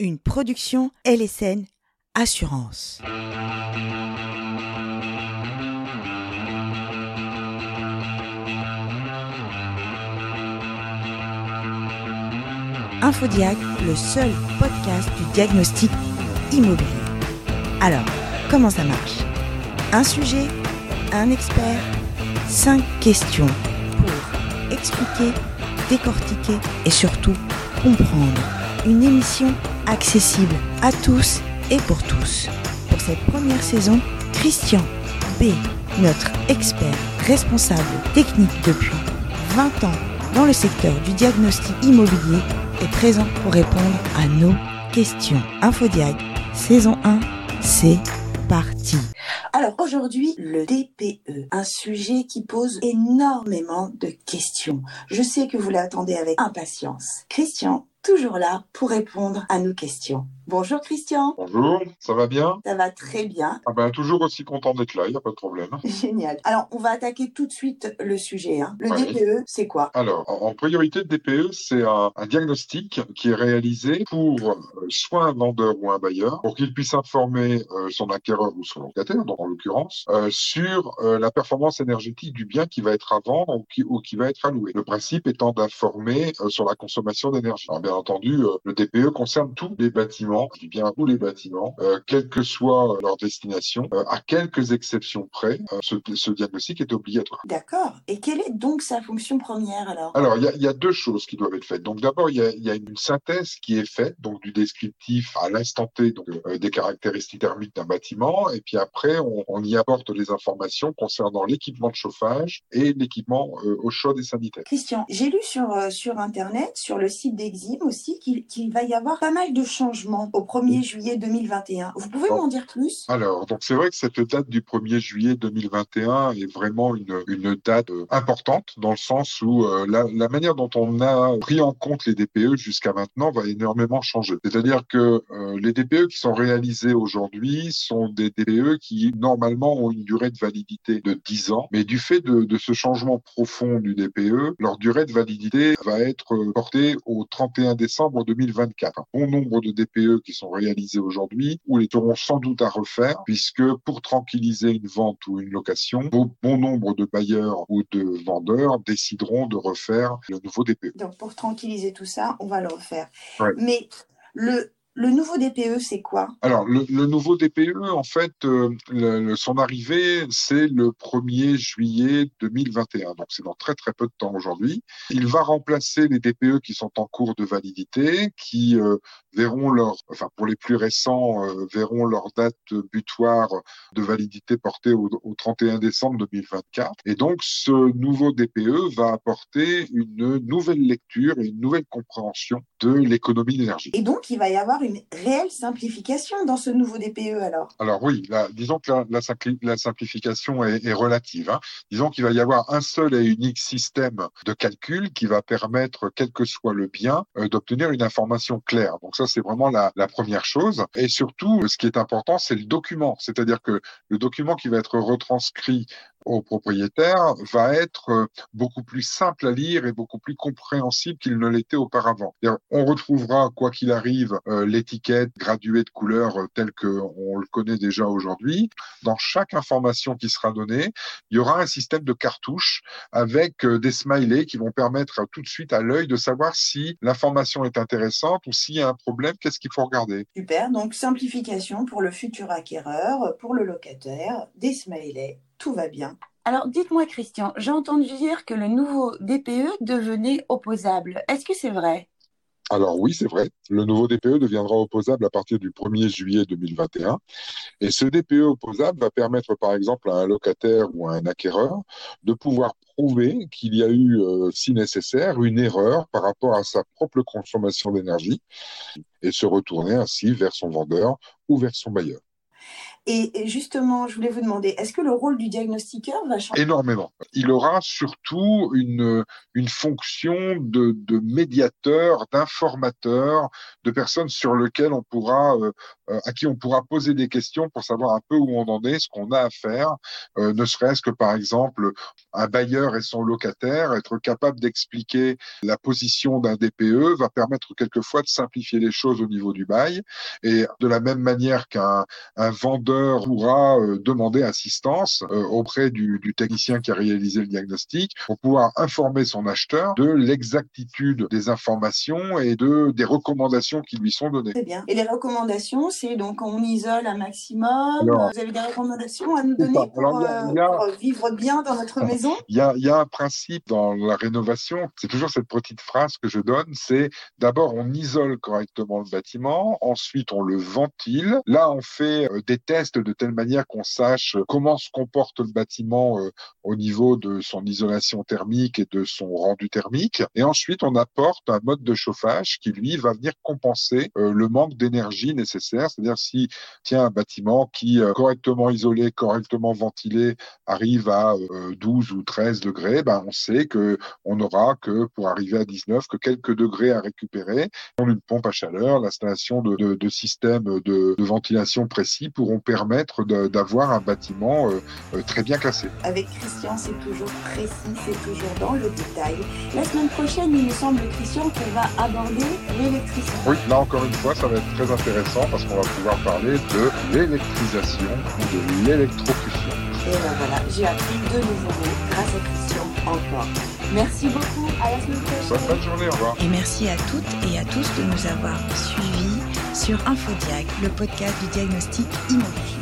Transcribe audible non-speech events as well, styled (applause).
une production LSN Assurance. Infodiag, le seul podcast du diagnostic immobilier. Alors, comment ça marche? Un sujet, un expert, cinq questions pour expliquer, décortiquer et surtout comprendre. Une émission accessible à tous et pour tous. Pour cette première saison, Christian B, notre expert responsable technique depuis 20 ans dans le secteur du diagnostic immobilier, est présent pour répondre à nos questions. Infodiag, saison 1, c'est parti. Alors aujourd'hui, le DPE, un sujet qui pose énormément de questions. Je sais que vous l'attendez avec impatience. Christian, toujours là pour répondre à nos questions. Bonjour Christian. Bonjour, ça va bien? Ça va très bien. Ah ben, toujours aussi content d'être là, il n'y a pas de problème. (laughs) Génial. Alors, on va attaquer tout de suite le sujet. Hein. Le Ouais. DPE, c'est quoi? Alors, en priorité, le DPE, c'est un, un diagnostic qui est réalisé pour euh, soit un vendeur ou un bailleur, pour qu'il puisse informer euh, son acquéreur ou son locataire, donc en l'occurrence, euh, sur la performance énergétique du bien qui va être à vendre ou qui, ou qui va être alloué. Le principe étant d'informer sur la consommation d'énergie. Alors, bien entendu, le DPE concerne tous les bâtiments, je dis bien tous les bâtiments, euh, quelle que soit leur destination, euh, à quelques exceptions près, euh, ce, ce diagnostic est obligatoire. D'accord. Et quelle est donc sa fonction première alors? Alors, il y a, il y a deux choses qui doivent être faites. Donc, d'abord, il y a, il y a une synthèse qui est faite, donc du descriptif à l'instant T, donc des caractéristiques thermiques d'un bâtiment, et puis après, on, on y apporte les informations concernant l'équipement de chauffage et l'équipement euh, au chaud et sanitaire. Christian, j'ai lu sur, euh, sur Internet, sur le site d'Exim aussi, qu'il qu'il va y avoir pas mal de changements au 1er juillet 2021. Vous pouvez m'en dire plus? Alors, donc c'est vrai que cette date du 1er juillet 2021 est vraiment une, une date euh, importante dans le sens où euh, la, la manière dont on a pris en compte les DPE jusqu'à maintenant va énormément changer. C'est-à-dire que euh, les DPE qui sont réalisés aujourd'hui sont des DPE qui normalement ont une durée de validité de 10 ans, mais du fait de, de ce changement profond du DPE, leur durée de validité va être euh, portée au 31 décembre 2024. Un bon nombre de DPE qui sont réalisés aujourd'hui ou les auront sans doute à refaire puisque pour tranquilliser une vente ou une location, bon, bon nombre de bailleurs ou de vendeurs décideront de refaire le nouveau DPE. Donc pour tranquilliser tout ça, on va le refaire. Ouais. Mais le, le nouveau DPE, c'est quoi? Alors, le, le nouveau DPE, en fait, euh, le- son arrivée, c'est le 1er juillet 2021. Donc, c'est dans très, très peu de temps aujourd'hui. Il va remplacer les DPE qui sont en cours de validité, qui euh, verront leur, enfin, pour les plus récents, euh, verront leur date butoir de validité portée au, au 31 décembre 2024. Et donc, ce nouveau DPE va apporter une nouvelle lecture et une nouvelle compréhension de l'économie d'énergie. Et donc, il va y avoir une réelle simplification dans ce nouveau DPE alors? Alors oui, la- disons que la, la simpli- la simplification est, relative. hein. Disons qu'il va y avoir un seul et unique système de calcul qui va permettre, quel que soit le bien, euh, d'obtenir une information claire. Donc ça, c'est vraiment la première chose. Et surtout, ce qui est important, c'est le document. C'est-à-dire que le document qui va être retranscrit au propriétaire va être euh, beaucoup plus simple à lire et beaucoup plus compréhensible qu'il ne l'était auparavant. On retrouvera, quoi qu'il arrive, euh, l'étiquette graduée de couleurs euh, telle qu'on le connaît déjà aujourd'hui. Dans chaque information qui sera donnée, il y aura un système de cartouches avec des smileys qui vont permettre tout de suite à l'œil de savoir si l'information est intéressante ou s'il y a un problème, qu'est-ce qu'il faut regarder. Super, donc simplification pour le futur acquéreur, pour le locataire, des smileys, tout va bien. Alors dites-moi Christian, j'ai entendu dire que le nouveau DPE devenait opposable. Est-ce que c'est vrai? Alors oui, c'est vrai. Le nouveau DPE deviendra opposable à partir du 1er juillet 2021. Et ce DPE opposable va permettre, par exemple, à un locataire ou à un acquéreur de pouvoir prouver qu'il y a eu, euh, si nécessaire, une erreur par rapport à sa propre consommation d'énergie et se retourner ainsi vers son vendeur ou vers son bailleur. Et justement, je voulais vous demander, est-ce que le rôle du diagnostiqueur va changer? Énormément. Il aura surtout une, une fonction de, de médiateur, d'informateur, de personnes sur lesquelles on pourra, euh, à qui on pourra poser des questions pour savoir un peu où on en est, ce qu'on a à faire, euh, ne serait-ce que par exemple un bailleur et son locataire, être capable d'expliquer la position d'un DPE va permettre quelquefois de simplifier les choses au niveau du bail. Et de la même manière qu'un un vendeur pourra euh, demander assistance euh, auprès du, du, technicien qui a réalisé le diagnostic pour pouvoir informer son acheteur de l'exactitude des informations et de des recommandations qui lui sont données. Très bien. Et les recommandations, c'est donc on isole un maximum. vous avez des recommandations à nous donner pour, euh, vivre bien dans notre maison? Il y a, il y a un principe dans la rénovation. C'est toujours cette petite phrase que je donne. C'est d'abord on isole correctement le bâtiment, ensuite on le ventile. Là, on fait des tests de telle manière qu'on sache comment se comporte le bâtiment euh, au niveau de son isolation thermique et de son rendu thermique. Et ensuite, on apporte un mode de chauffage qui, lui, va venir compenser euh, le manque d'énergie nécessaire. C'est-à-dire si tiens un bâtiment qui, euh, correctement isolé, correctement ventilé, arrive à 12 ou 13 degrés, ben, on sait que on n'aura que, pour arriver à 19, que quelques degrés à récupérer. On une pompe à chaleur, l'installation de, de, de systèmes de, de ventilation précis pourront permettre d'avoir un bâtiment euh, euh, très bien classé. Avec Christian, c'est toujours précis, c'est toujours dans le détail. La semaine prochaine, il me semble, Christian, qu'on va aborder l'électricité. Oui, là encore une fois, ça va être très intéressant parce qu'on va pouvoir parler de l'électrisation ou de l'électrocution. Et ben voilà, j'ai appris de nouveaux mots grâce à Christian encore. Merci beaucoup, à la semaine prochaine. Bonne journée, au revoir. Et merci à toutes et à tous de nous avoir suivis sur InfoDiag, le podcast du diagnostic immobilier.